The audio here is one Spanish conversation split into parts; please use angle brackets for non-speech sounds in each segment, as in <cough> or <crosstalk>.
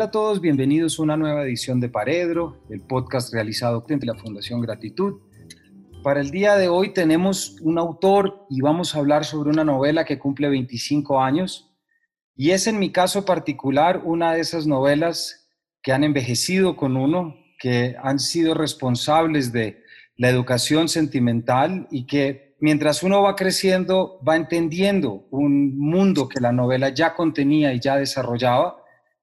Hola a todos, bienvenidos a una nueva edición de Paredro, el podcast realizado por la Fundación Gratitud. Para el día de hoy tenemos un autor y vamos a hablar sobre una novela que cumple 25 años y es en mi caso particular una de esas novelas que han envejecido con uno, que han sido responsables de la educación sentimental y que mientras uno va creciendo va entendiendo un mundo que la novela ya contenía y ya desarrollaba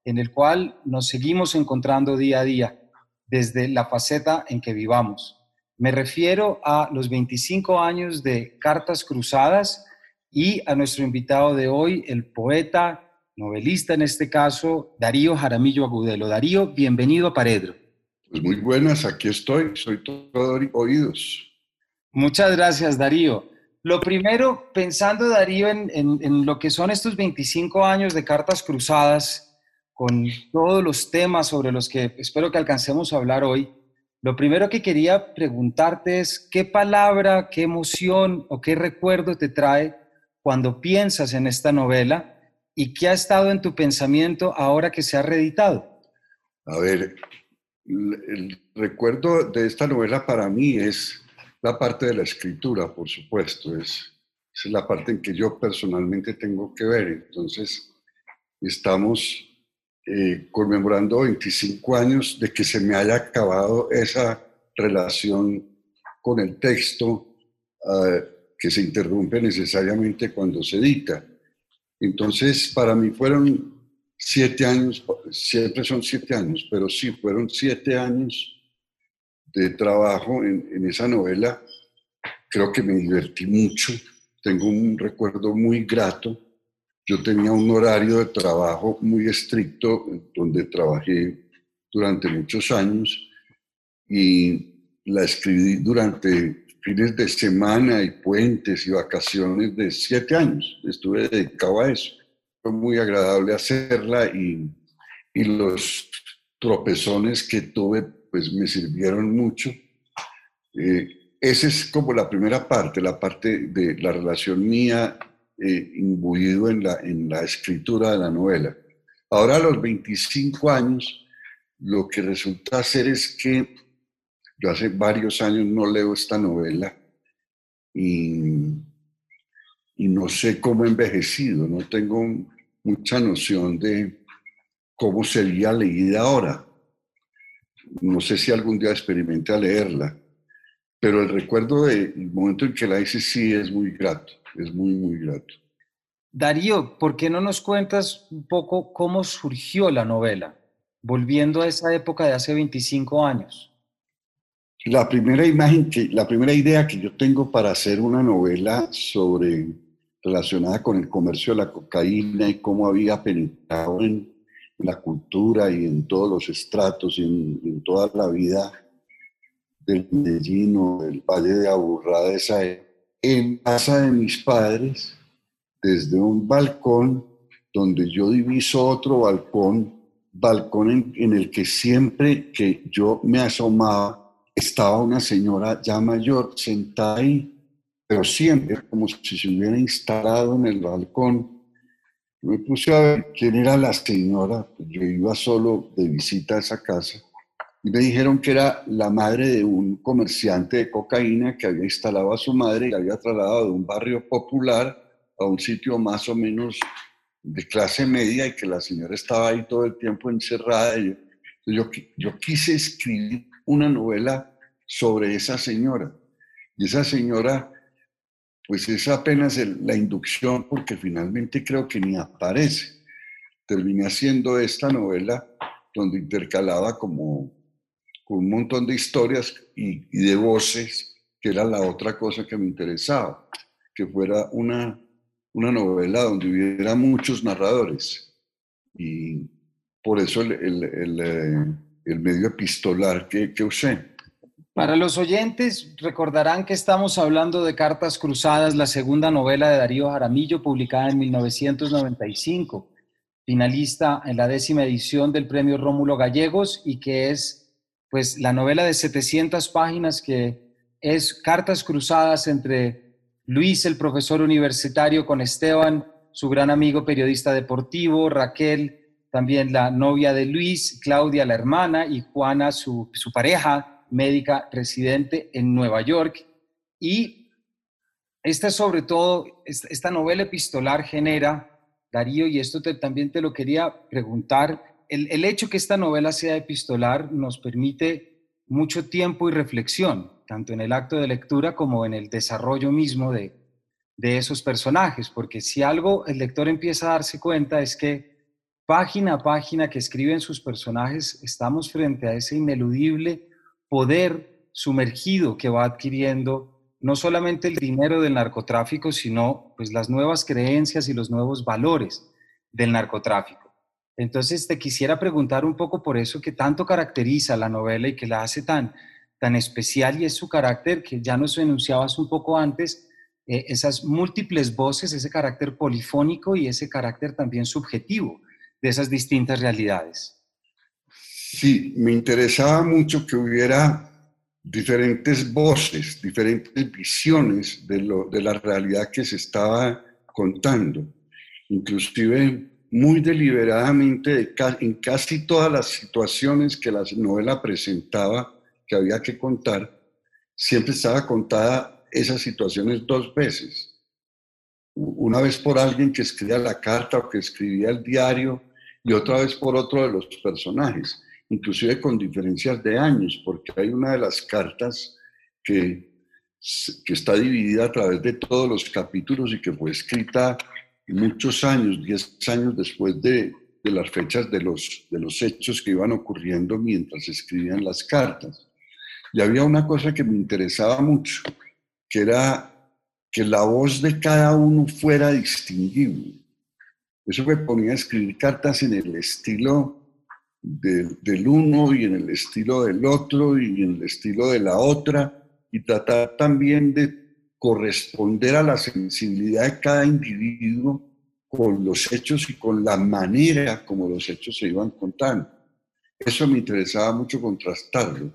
en el cual nos seguimos encontrando día a día desde la faceta en que vivamos. Me refiero a los 25 años de Cartas Cruzadas y a nuestro invitado de hoy, el poeta, novelista en este caso, Darío Jaramillo Agudelo. Darío, bienvenido a Paredro. Pues muy buenas, aquí estoy, soy todo oídos. Muchas gracias, Darío. Lo primero, pensando, Darío, en, en lo que son estos 25 años de Cartas Cruzadas, con todos los temas sobre los que espero que alcancemos a hablar hoy, lo primero que quería preguntarte es qué palabra, qué emoción o qué recuerdo te trae cuando piensas en esta novela y qué ha estado en tu pensamiento ahora que se ha reeditado. A ver, el recuerdo de esta novela para mí es la parte de la escritura, por supuesto, es, es la parte en que yo personalmente tengo que ver. Entonces, estamos eh, conmemorando 25 años de que se me haya acabado esa relación con el texto ah, que se interrumpe necesariamente cuando se edita. Entonces, para mí fueron siete años, siempre son siete años, pero sí, fueron siete años de trabajo en, en esa novela. Creo que me divertí mucho, tengo un recuerdo muy grato yo tenía un horario de trabajo muy estricto donde trabajé durante muchos años y la escribí durante fines de semana y puentes y vacaciones de siete años. Estuve dedicado a eso. Fue muy agradable hacerla y, y los tropezones que tuve pues me sirvieron mucho. Eh, esa es como la primera parte, la parte de la relación mía eh, imbuido en la, en la escritura de la novela. Ahora a los 25 años, lo que resulta ser es que yo hace varios años no leo esta novela y, y no sé cómo he envejecido, no tengo mucha noción de cómo sería leída ahora. No sé si algún día experimente a leerla, pero el recuerdo del momento en que la hice sí es muy grato es muy, muy grato. Darío, ¿por qué no nos cuentas un poco cómo surgió la novela, volviendo a esa época de hace 25 años? La primera imagen, que, la primera idea que yo tengo para hacer una novela sobre relacionada con el comercio de la cocaína y cómo había penetrado en, la cultura y en todos los estratos y en, toda la vida del Medellín o del Valle de Aburrá de esa en casa de mis padres, desde un balcón donde yo diviso otro balcón, balcón en, el que siempre que yo me asomaba estaba una señora ya mayor sentada ahí, pero siempre como si se hubiera instalado en el balcón. me puse a ver quién era la señora, yo iba solo de visita a esa casa me dijeron que era la madre de un comerciante de cocaína que había instalado a su madre y había trasladado de un barrio popular a un sitio más o menos de clase media y que la señora estaba ahí todo el tiempo encerrada. Y yo, yo quise escribir una novela sobre esa señora. Y esa señora, pues es apenas la inducción porque finalmente creo que ni aparece. Terminé haciendo esta novela donde intercalaba como con un montón de historias y, de voces, que era la otra cosa que me interesaba, que fuera una, una novela donde hubiera muchos narradores. Y por eso el, el, el, eh, medio epistolar que, que usé. Para los oyentes, recordarán que estamos hablando de Cartas Cruzadas, la segunda novela de Darío Jaramillo, publicada en 1995, finalista en la décima edición del Premio Rómulo Gallegos y que es pues la novela de 700 páginas que es cartas cruzadas entre Luis, el profesor universitario, con Esteban, su gran amigo periodista deportivo, Raquel, también la novia de Luis, Claudia, la hermana, y Juana, su, su pareja médica residente en Nueva York. Y esta sobre todo, esta novela epistolar genera, Darío, y esto también te lo quería preguntar, el, el hecho que esta novela sea epistolar nos permite mucho tiempo y reflexión, tanto en el acto de lectura como en el desarrollo mismo de, de esos personajes, porque si algo el lector empieza a darse cuenta es que página a página que escriben sus personajes, estamos frente a ese ineludible poder sumergido que va adquiriendo no solamente el dinero del narcotráfico, sino pues las nuevas creencias y los nuevos valores del narcotráfico. Entonces te quisiera preguntar un poco por eso que tanto caracteriza la novela y que la hace tan, tan especial y es su carácter que ya nos enunciabas un poco antes, eh, esas múltiples voces, ese carácter polifónico y ese carácter también subjetivo de esas distintas realidades. Sí, me interesaba mucho que hubiera diferentes voces, diferentes visiones de, lo, de la realidad que se estaba contando. Inclusive muy deliberadamente en casi todas las situaciones que la novela presentaba que había que contar, siempre estaba contada esas situaciones dos veces. Una vez por alguien que escribía la carta o que escribía el diario y otra vez por otro de los personajes inclusive con diferencias de años, porque hay una de las cartas que, que está dividida a través de todos los capítulos y que fue escrita muchos años, 10 años después de, de las fechas de los, de los hechos que iban ocurriendo mientras escribían las cartas. Y había una cosa que me interesaba mucho, que era que la voz de cada uno fuera distinguible. Eso me ponía a escribir cartas en el estilo del uno y en el estilo del otro y en el estilo de la otra y tratar también de corresponder a la sensibilidad de cada individuo con los hechos y con la manera como los hechos se iban contando. Eso me interesaba mucho contrastarlo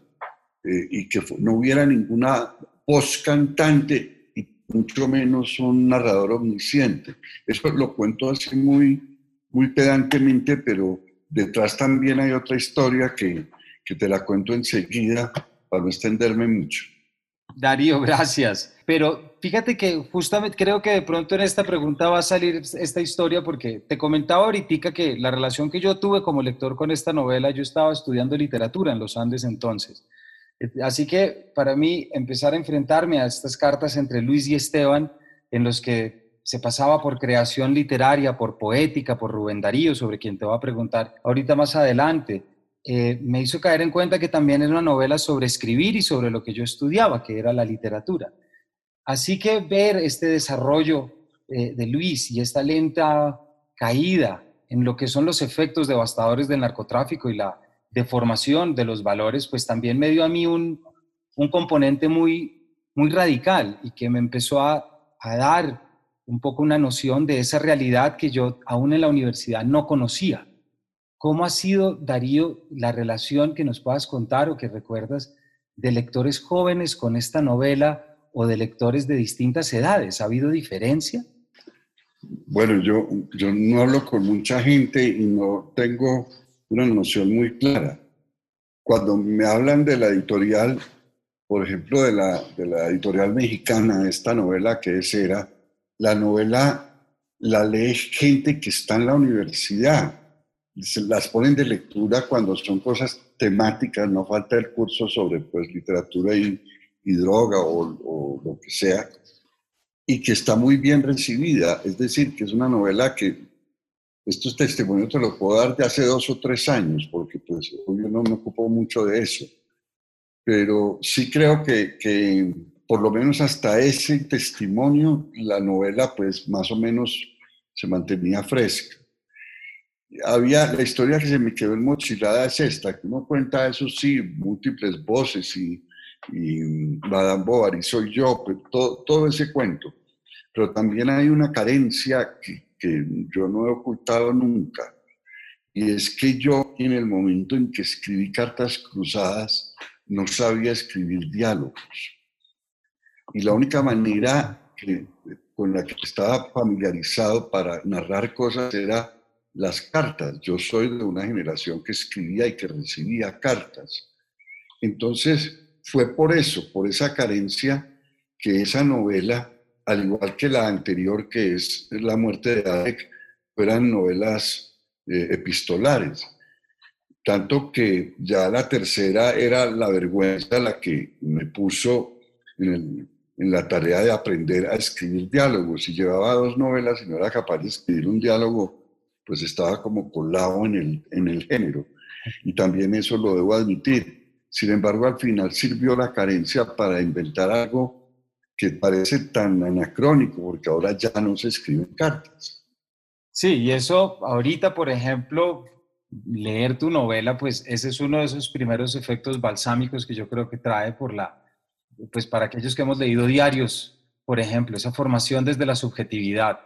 eh, y que no hubiera ninguna voz cantante y mucho menos un narrador omnisciente. Eso lo cuento así muy, muy pedantemente, pero detrás también hay otra historia que, que te la cuento enseguida para no extenderme mucho. Darío, gracias. Pero fíjate que justamente creo que de pronto en esta pregunta va a salir esta historia porque te comentaba ahorita que la relación que yo tuve como lector con esta novela, yo estaba estudiando literatura en los Andes entonces. Así que para mí empezar a enfrentarme a estas cartas entre Luis y Esteban, en los que se pasaba por creación literaria, por poética, por Rubén Darío, sobre quien te voy a preguntar ahorita más adelante, eh, me hizo caer en cuenta que también es una novela sobre escribir y sobre lo que yo estudiaba, que era la literatura. Así que ver este desarrollo eh, de Luis y esta lenta caída en lo que son los efectos devastadores del narcotráfico y la deformación de los valores, pues también me dio a mí un, componente muy, muy radical y que me empezó a dar un poco una noción de esa realidad que yo aún en la universidad no conocía. ¿Cómo ha sido, Darío, la relación que nos puedas contar o que recuerdas de lectores jóvenes con esta novela o de lectores de distintas edades? ¿Ha habido diferencia? Bueno, yo, yo no hablo con mucha gente y no tengo una noción muy clara. Cuando me hablan de la editorial, por ejemplo, de la, de la editorial mexicana, esta novela que es Era, la novela la lee gente que está en la universidad. Las ponen de lectura cuando son cosas temáticas, no falta el curso sobre pues, literatura y, droga o, lo que sea, y que está muy bien recibida. Es decir, que es una novela que estos testimonios te los puedo dar de hace dos o tres años, porque pues yo no me ocupo mucho de eso. Pero sí creo que, que por lo menos hasta ese testimonio, la novela pues más o menos se mantenía fresca. Había, la historia que se me quedó en mochilada es esta, que uno cuenta eso sí, múltiples voces y, y Madame Bovary soy yo, pues, todo, todo ese cuento. Pero también hay una carencia que, que yo no he ocultado nunca, y es que yo en el momento en que escribí Cartas Cruzadas no sabía escribir diálogos y la única manera con la que estaba familiarizado para narrar cosas era las cartas. Yo soy de una generación que escribía y que recibía cartas. Entonces, fue por eso, por esa carencia, que esa novela, al igual que la anterior, que es La muerte de Adek, fueran novelas eh, epistolares. Tanto que ya la tercera era la vergüenza la que me puso en, en la tarea de aprender a escribir diálogos. Si llevaba dos novelas y no era capaz de escribir un diálogo, pues estaba como colado en el, en el género. Y también eso lo debo admitir. Sin embargo, al final sirvió la carencia para inventar algo que parece tan anacrónico, porque ahora ya no se escriben cartas. Sí, y eso ahorita, por ejemplo, leer tu novela, pues ese es uno de esos primeros efectos balsámicos que yo creo que trae por la, pues para aquellos que hemos leído diarios, por ejemplo, esa formación desde la subjetividad,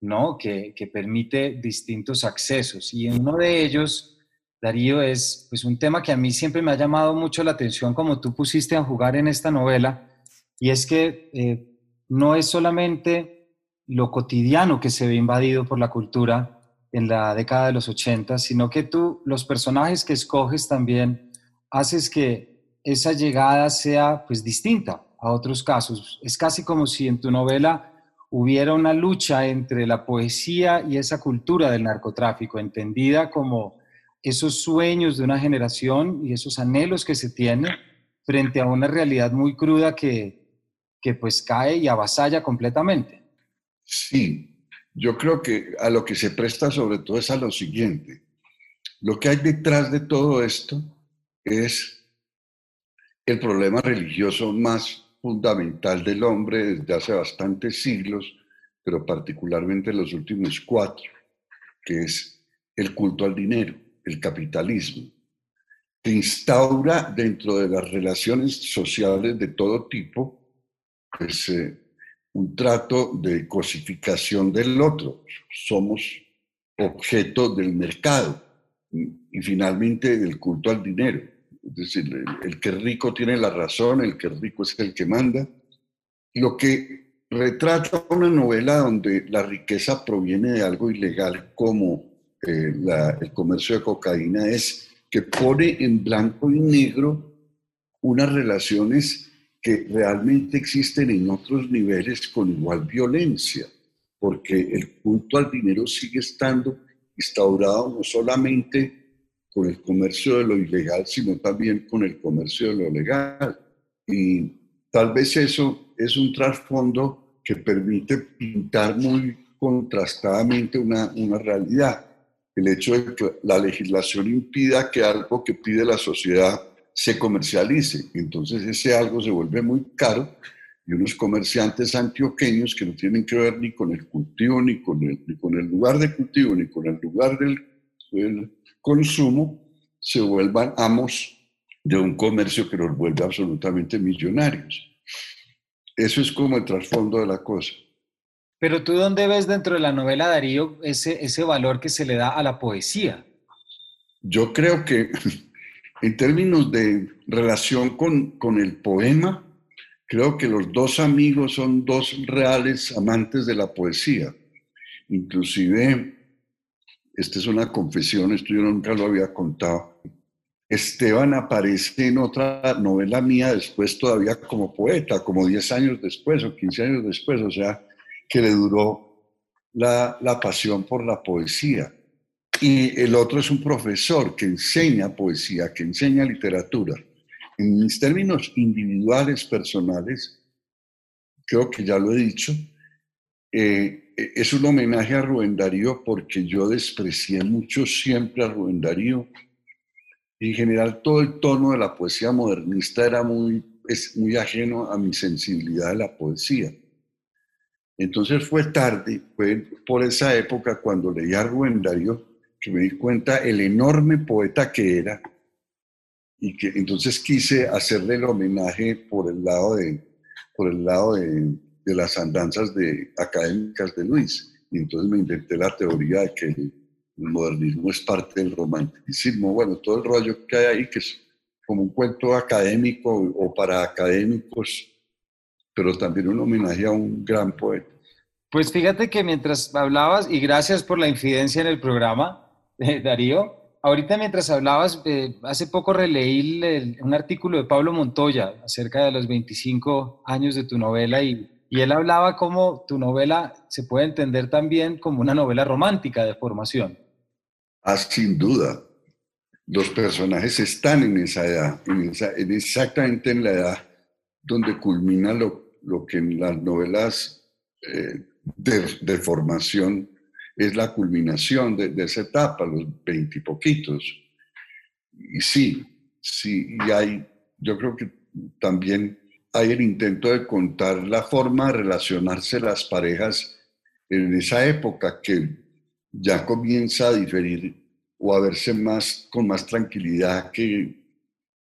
¿no? Que, que permite distintos accesos. Y uno de ellos, Darío, es pues un tema que a mí siempre me ha llamado mucho la atención, como tú pusiste a jugar en esta novela, y es que eh, no es solamente lo cotidiano que se ve invadido por la cultura en la década de los 80, sino que tú, los personajes que escoges también, haces que esa llegada sea pues distinta a otros casos. Es casi como si en tu novela hubiera una lucha entre la poesía y esa cultura del narcotráfico, entendida como esos sueños de una generación y esos anhelos que se tiene frente a una realidad muy cruda que, que pues cae y avasalla completamente. Sí, yo creo que a lo que se presta sobre todo es a lo siguiente. Lo que hay detrás de todo esto es el problema religioso más fundamental del hombre desde hace bastantes siglos, pero particularmente en los últimos cuatro, que es el culto al dinero, el capitalismo, que instaura dentro de las relaciones sociales de todo tipo pues, eh, un trato de cosificación del otro. Somos objeto del mercado y finalmente del culto al dinero. Es decir, el, que rico tiene la razón, el que rico es el que manda. Lo que retrata una novela donde la riqueza proviene de algo ilegal como eh, el comercio de cocaína es que pone en blanco y negro unas relaciones que realmente existen en otros niveles con igual violencia, porque el culto al dinero sigue estando instaurado no solamente con el comercio de lo ilegal, sino también con el comercio de lo legal. Y tal vez eso es un trasfondo que permite pintar muy contrastadamente una, una realidad. El hecho de que la legislación impida que algo que pide la sociedad se comercialice. Entonces ese algo se vuelve muy caro y unos comerciantes antioqueños que no tienen que ver ni con el cultivo, ni con el, ni con el lugar de cultivo, ni con el lugar del, del consumo, se vuelvan amos de un comercio que los vuelve absolutamente millonarios. Eso es como el trasfondo de la cosa. Pero tú dónde ves dentro de la novela Darío ese, ese valor que se le da a la poesía? Yo creo que <laughs> en términos de relación con, el poema, creo que los dos amigos son dos reales amantes de la poesía. Inclusive, esta es una confesión, esto yo nunca lo había contado. Esteban aparece en otra novela mía después todavía como poeta, como 10 años después o 15 años después, o sea, que le duró la, pasión por la poesía y el otro es un profesor que enseña poesía, que enseña literatura. En mis términos individuales, personales, creo que ya lo he dicho, eh, es un homenaje a Rubén Darío porque yo desprecié mucho siempre a Rubén Darío. En general, todo el tono de la poesía modernista era muy, es muy ajeno a mi sensibilidad de la poesía. Entonces fue tarde, fue por esa época cuando leí a Rubén Darío, que me di cuenta el enorme poeta que era y que entonces quise hacerle el homenaje por el lado de, por el lado de, de las andanzas de, académicas de Luis. Y entonces me inventé la teoría de que el modernismo es parte del romanticismo. Bueno, todo el rollo que hay ahí, que es como un cuento académico o para académicos, pero también un homenaje a un gran poeta. Pues fíjate que mientras hablabas, y gracias por la infidencia en el programa, eh, Darío, ahorita mientras hablabas, eh, hace poco releí un artículo de Pablo Montoya acerca de los 25 años de tu novela y, y él hablaba cómo tu novela se puede entender también como una novela romántica de formación. Ah, sin duda. Los personajes están en esa edad, en exactamente en la edad donde culmina lo, lo que en las novelas eh, de, formación es la culminación de, esa etapa, los veintipoquitos. Y, y sí, sí, y hay, yo creo que también hay el intento de contar la forma de relacionarse las parejas en esa época que ya comienza a diferir o a verse más con más tranquilidad que,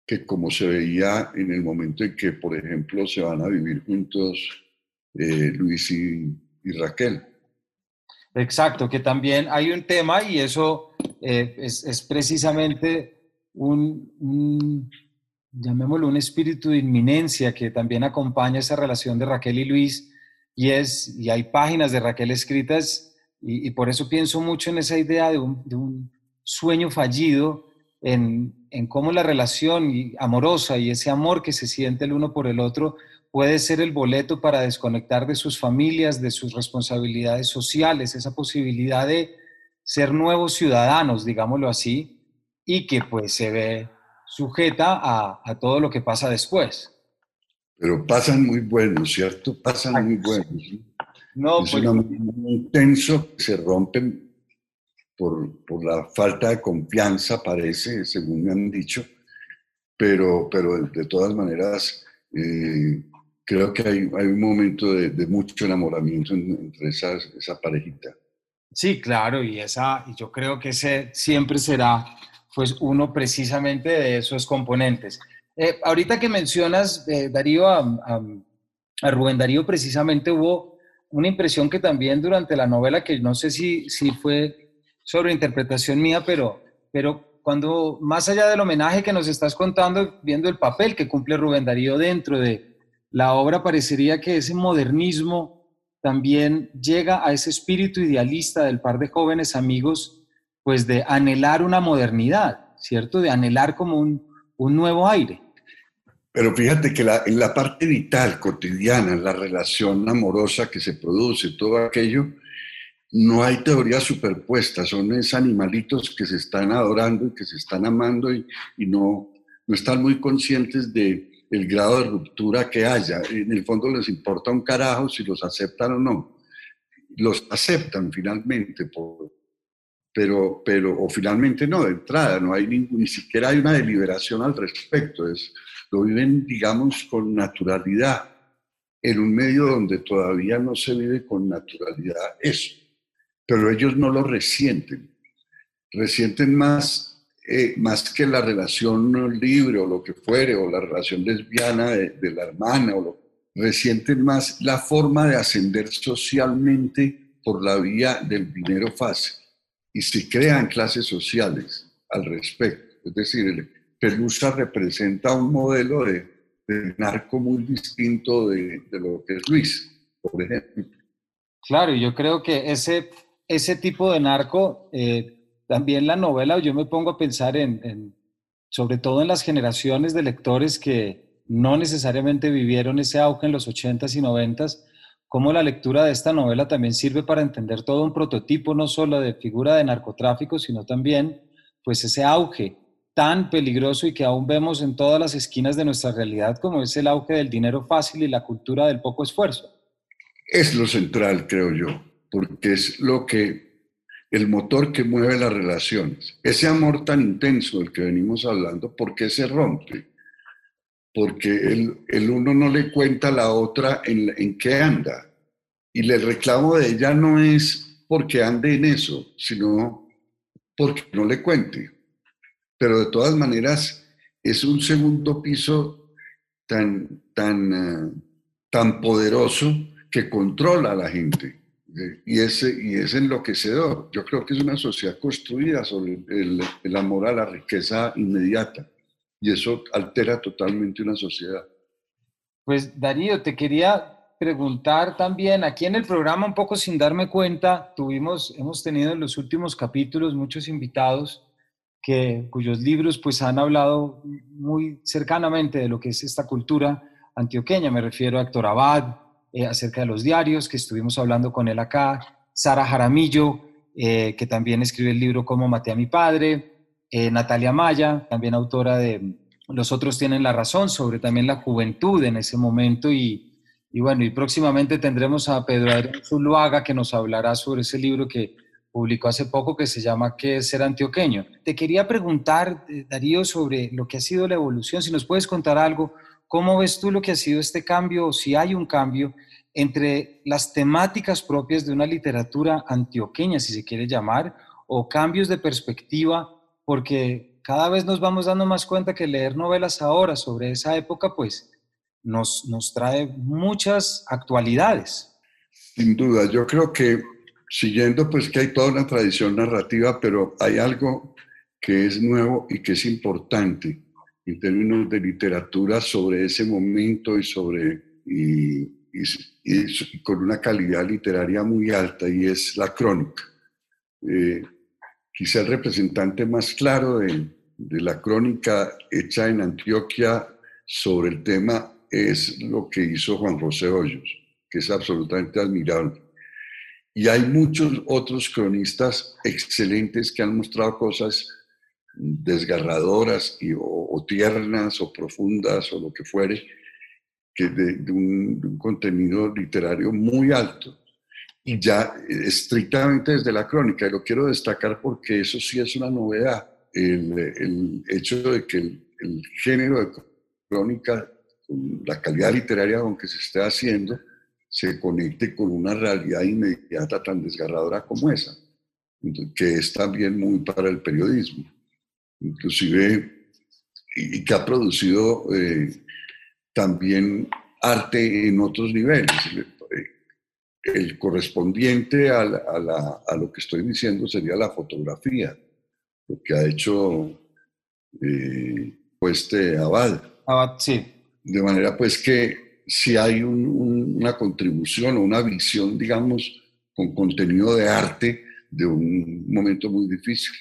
que como se veía en el momento en que, por ejemplo, se van a vivir juntos eh, Luis y, Raquel. Exacto, que también hay un tema y eso eh, es, precisamente un, llamémoslo, un espíritu de inminencia que también acompaña esa relación de Raquel y Luis y, es, y hay páginas de Raquel escritas y, por eso pienso mucho en esa idea de un, de un sueño fallido en, en cómo la relación amorosa y ese amor que se siente el uno por el otro puede ser el boleto para desconectar de sus familias, de sus responsabilidades sociales, esa posibilidad de ser nuevos ciudadanos, digámoslo así, y que pues se ve sujeta a, a todo lo que pasa después. Pero pasan muy buenos, ¿cierto? Pasan muy buenos. No, es pues, muy intenso, se rompen por, por, la falta de confianza, parece, según me han dicho, pero, pero de, todas maneras eh, creo que hay, hay, un momento de, de mucho enamoramiento entre esas, esa parejita. Sí, claro, y, esa, y yo creo que ese siempre será pues uno precisamente de esos componentes. Eh, ahorita que mencionas, eh, Darío, a, a, Rubén Darío, precisamente hubo una impresión que también durante la novela, que no sé si, si fue sobre interpretación mía, pero, pero cuando, más allá del homenaje que nos estás contando, viendo el papel que cumple Rubén Darío dentro de la obra, parecería que ese modernismo también llega a ese espíritu idealista del par de jóvenes amigos, pues de anhelar una modernidad, ¿cierto? De anhelar como un, un nuevo aire. Pero fíjate que la, en la parte vital, cotidiana, la relación amorosa que se produce, todo aquello, no hay teorías superpuestas, son esos animalitos que se están adorando y que se están amando y, no, no están muy conscientes de el grado de ruptura que haya. En el fondo les importa un carajo si los aceptan o no. Los aceptan finalmente, pero, pero, o finalmente no, de entrada, no hay ni siquiera hay una deliberación al respecto, es, lo viven, digamos, con naturalidad, en un medio donde todavía no se vive con naturalidad eso pero ellos no lo resienten. Resienten más, eh, más que la relación libre o lo que fuere, o la relación lesbiana de, la hermana, o lo, resienten más la forma de ascender socialmente por la vía del dinero fácil. Y se crean clases sociales al respecto. Es decir, Pelusa representa un modelo de, de narco muy distinto de, de lo que es Luis, por ejemplo. Claro, yo creo que ese ese tipo de narco, eh, también la novela, yo me pongo a pensar en, sobre todo en las generaciones de lectores que no necesariamente vivieron ese auge en los 80s y 90s, cómo la lectura de esta novela también sirve para entender todo un prototipo, no solo de figura de narcotráfico, sino también pues ese auge tan peligroso y que aún vemos en todas las esquinas de nuestra realidad, como es el auge del dinero fácil y la cultura del poco esfuerzo. Es lo central, creo yo porque es lo que, el motor que mueve las relaciones. Ese amor tan intenso del que venimos hablando, ¿por qué se rompe? Porque el, el uno no le cuenta a la otra en, en qué anda. Y el reclamo de ella no es porque ande en eso, sino porque no le cuente. Pero de todas maneras, es un segundo piso tan, tan, uh, tan poderoso que controla a la gente y es, y es enloquecedor. Yo creo que es una sociedad construida sobre el, el, amor a la riqueza inmediata y eso altera totalmente una sociedad. Pues Darío, te quería preguntar también, aquí en el programa, un poco sin darme cuenta, tuvimos, hemos tenido en los últimos capítulos muchos invitados que, cuyos libros pues han hablado muy cercanamente de lo que es esta cultura antioqueña. Me refiero a Héctor Abad, eh, acerca de los diarios, que estuvimos hablando con él acá, Sara Jaramillo, eh, que también escribe el libro Cómo maté a mi padre, eh, Natalia Maya, también autora de Los otros tienen la razón, sobre también la juventud en ese momento y, y bueno, y próximamente tendremos a Pedro Zuluaga que nos hablará sobre ese libro que publicó hace poco que se llama ¿Qué es ser antioqueño? Te quería preguntar, Darío, sobre lo que ha sido la evolución, si nos puedes contar algo, ¿cómo ves tú lo que ha sido este cambio o si hay un cambio entre las temáticas propias de una literatura antioqueña, si se quiere llamar, o cambios de perspectiva, porque cada vez nos vamos dando más cuenta que leer novelas ahora sobre esa época, pues nos, nos trae muchas actualidades. Sin duda, yo creo que siguiendo pues que hay toda una tradición narrativa, pero hay algo que es nuevo y que es importante en términos de literatura sobre ese momento y sobre y, con una calidad literaria muy alta y es la crónica. Eh, quizá el representante más claro de, de la crónica hecha en Antioquia sobre el tema es lo que hizo Juan José Hoyos, que es absolutamente admirable. Y hay muchos otros cronistas excelentes que han mostrado cosas desgarradoras y, o, tiernas o profundas o lo que fuere, que de, un, contenido literario muy alto. Y ya estrictamente desde la crónica, y lo quiero destacar porque eso sí es una novedad, el, el hecho de que el, el género de crónica, la calidad literaria con que se esté haciendo, se conecte con una realidad inmediata tan desgarradora como esa, que es también muy para el periodismo, inclusive, y, que ha producido eh, también arte en otros niveles. El correspondiente a, a, lo que estoy diciendo sería la fotografía, lo que ha hecho eh, pues, este Abad. Abad, sí. De manera pues que si hay una contribución o una visión, digamos, con contenido de arte de un momento muy difícil.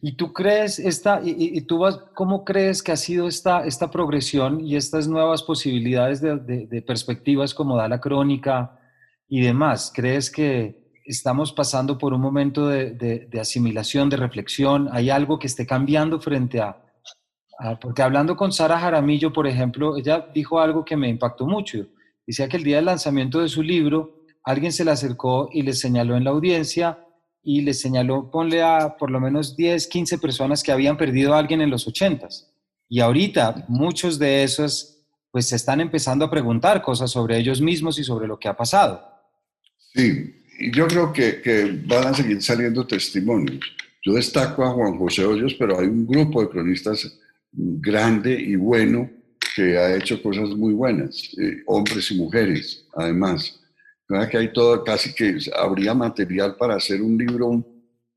¿Y tú crees esta, y, tú vas, cómo crees que ha sido esta, esta progresión y estas nuevas posibilidades de, perspectivas como da la crónica y demás? ¿Crees que estamos pasando por un momento de asimilación, de reflexión? ¿Hay algo que esté cambiando frente a, porque hablando con Sara Jaramillo, por ejemplo, ella dijo algo que me impactó mucho. Decía que el día del lanzamiento de su libro, alguien se le acercó y le señaló en la audiencia y le señaló, ponle a por lo menos 10, 15 personas que habían perdido a alguien en los 80 Y ahorita muchos de esos pues se están empezando a preguntar cosas sobre ellos mismos y sobre lo que ha pasado. Sí, y yo creo que, que van a seguir saliendo testimonios. Yo destaco a Juan José Hoyos, pero hay un grupo de cronistas grande y bueno que ha hecho cosas muy buenas, eh, hombres y mujeres, además. que hay todo, casi que habría material para hacer un libro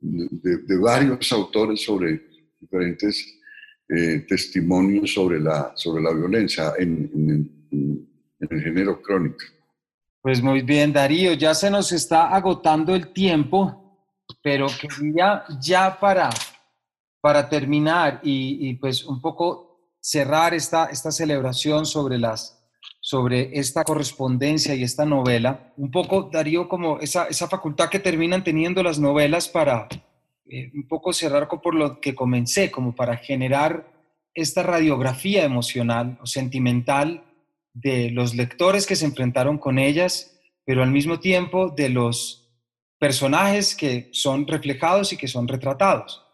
de, varios autores sobre diferentes eh, testimonios sobre la, sobre la violencia en, en, el género crónico. Pues muy bien, Darío, ya se nos está agotando el tiempo, pero quería ya para para terminar y, pues un poco cerrar esta, esta celebración sobre, las, sobre esta correspondencia y esta novela, un poco Darío como esa, esa facultad que terminan teniendo las novelas para eh, un poco cerrar por lo que comencé, como para generar esta radiografía emocional o sentimental de los lectores que se enfrentaron con ellas, pero al mismo tiempo de los personajes que son reflejados y que son retratados.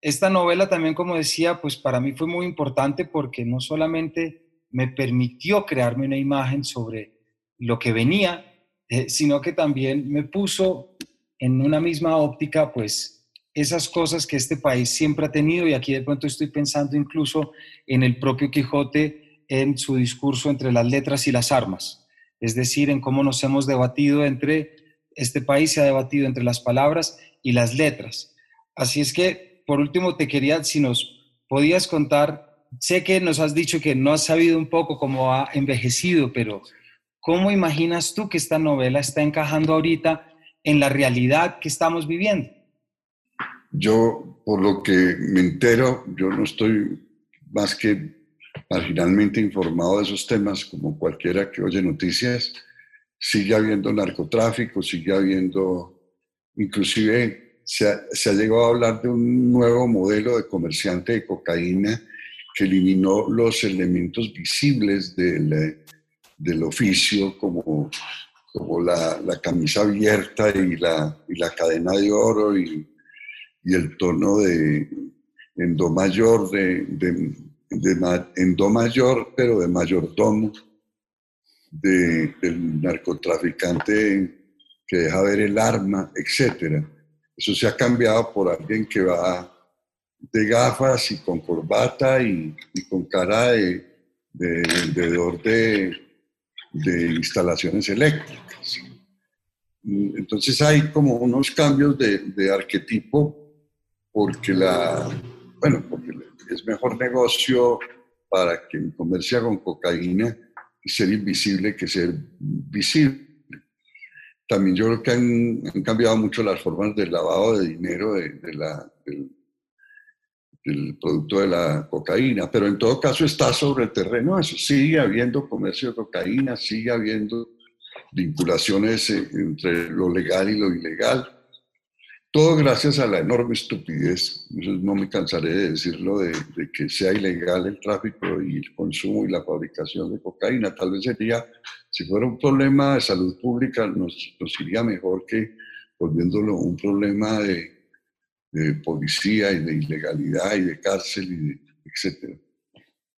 Esta novela también, como decía, pues para mí fue muy importante porque no solamente me permitió crearme una imagen sobre lo que venía, eh, sino que también me puso en una misma óptica, pues esas cosas que este país siempre ha tenido y aquí de pronto estoy pensando incluso en el propio Quijote en su discurso entre las letras y las armas, es decir, en cómo nos hemos debatido entre, este país se ha debatido entre las palabras y las letras. Así es que por último, te quería, si nos podías contar, sé que nos has dicho que no has sabido un poco cómo ha envejecido, pero ¿cómo imaginas tú que esta novela está encajando ahorita en la realidad que estamos viviendo? Yo, por lo que me entero, yo no estoy más que marginalmente informado de esos temas, como cualquiera que oye noticias, sigue habiendo narcotráfico, sigue habiendo, inclusive se ha, se ha, llegado a hablar de un nuevo modelo de comerciante de cocaína que eliminó los elementos visibles del, del oficio, como, como la, la, camisa abierta y la, y la cadena de oro y, y, el tono de en do mayor, de, de, de, en do mayor, pero de mayordomo de, del narcotraficante que deja ver el arma, etc. Eso se ha cambiado por alguien que va de gafas y con corbata y, y con cara de, de vendedor de, de, instalaciones eléctricas. Entonces hay como unos cambios de, de arquetipo porque la, bueno, porque es mejor negocio para quien comercia con cocaína ser invisible que ser visible. También yo creo que han, cambiado mucho las formas del lavado de dinero del, del, producto de la cocaína, pero en todo caso está sobre el terreno eso. Sigue habiendo comercio de cocaína, sigue habiendo vinculaciones eh, entre lo legal y lo ilegal todo gracias a la enorme estupidez, no me cansaré de decirlo, de, que sea ilegal el tráfico y el consumo y la fabricación de cocaína. Tal vez sería, si fuera un problema de salud pública, nos, iría mejor que volviéndolo un problema de, policía y de ilegalidad y de cárcel y etc.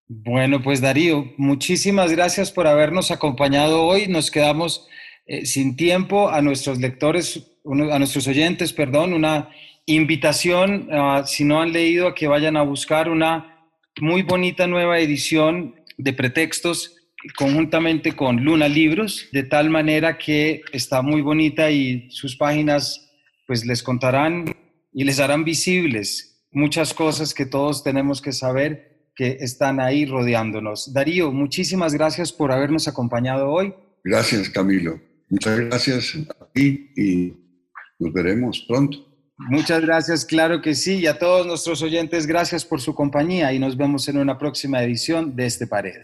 Bueno, pues Darío, muchísimas gracias por habernos acompañado hoy. Nos quedamos eh, sin tiempo a nuestros lectores a nuestros oyentes, perdón, una invitación, uh, si no han leído, a que vayan a buscar una muy bonita nueva edición de pretextos conjuntamente con Luna Libros, de tal manera que está muy bonita y sus páginas pues les contarán y les harán visibles muchas cosas que todos tenemos que saber que están ahí rodeándonos. Darío, muchísimas gracias por habernos acompañado hoy. Gracias, Camilo. Muchas gracias a ti y nos veremos pronto. Muchas gracias, claro que sí. Y a todos nuestros oyentes, gracias por su compañía y nos vemos en una próxima edición de este Paredro.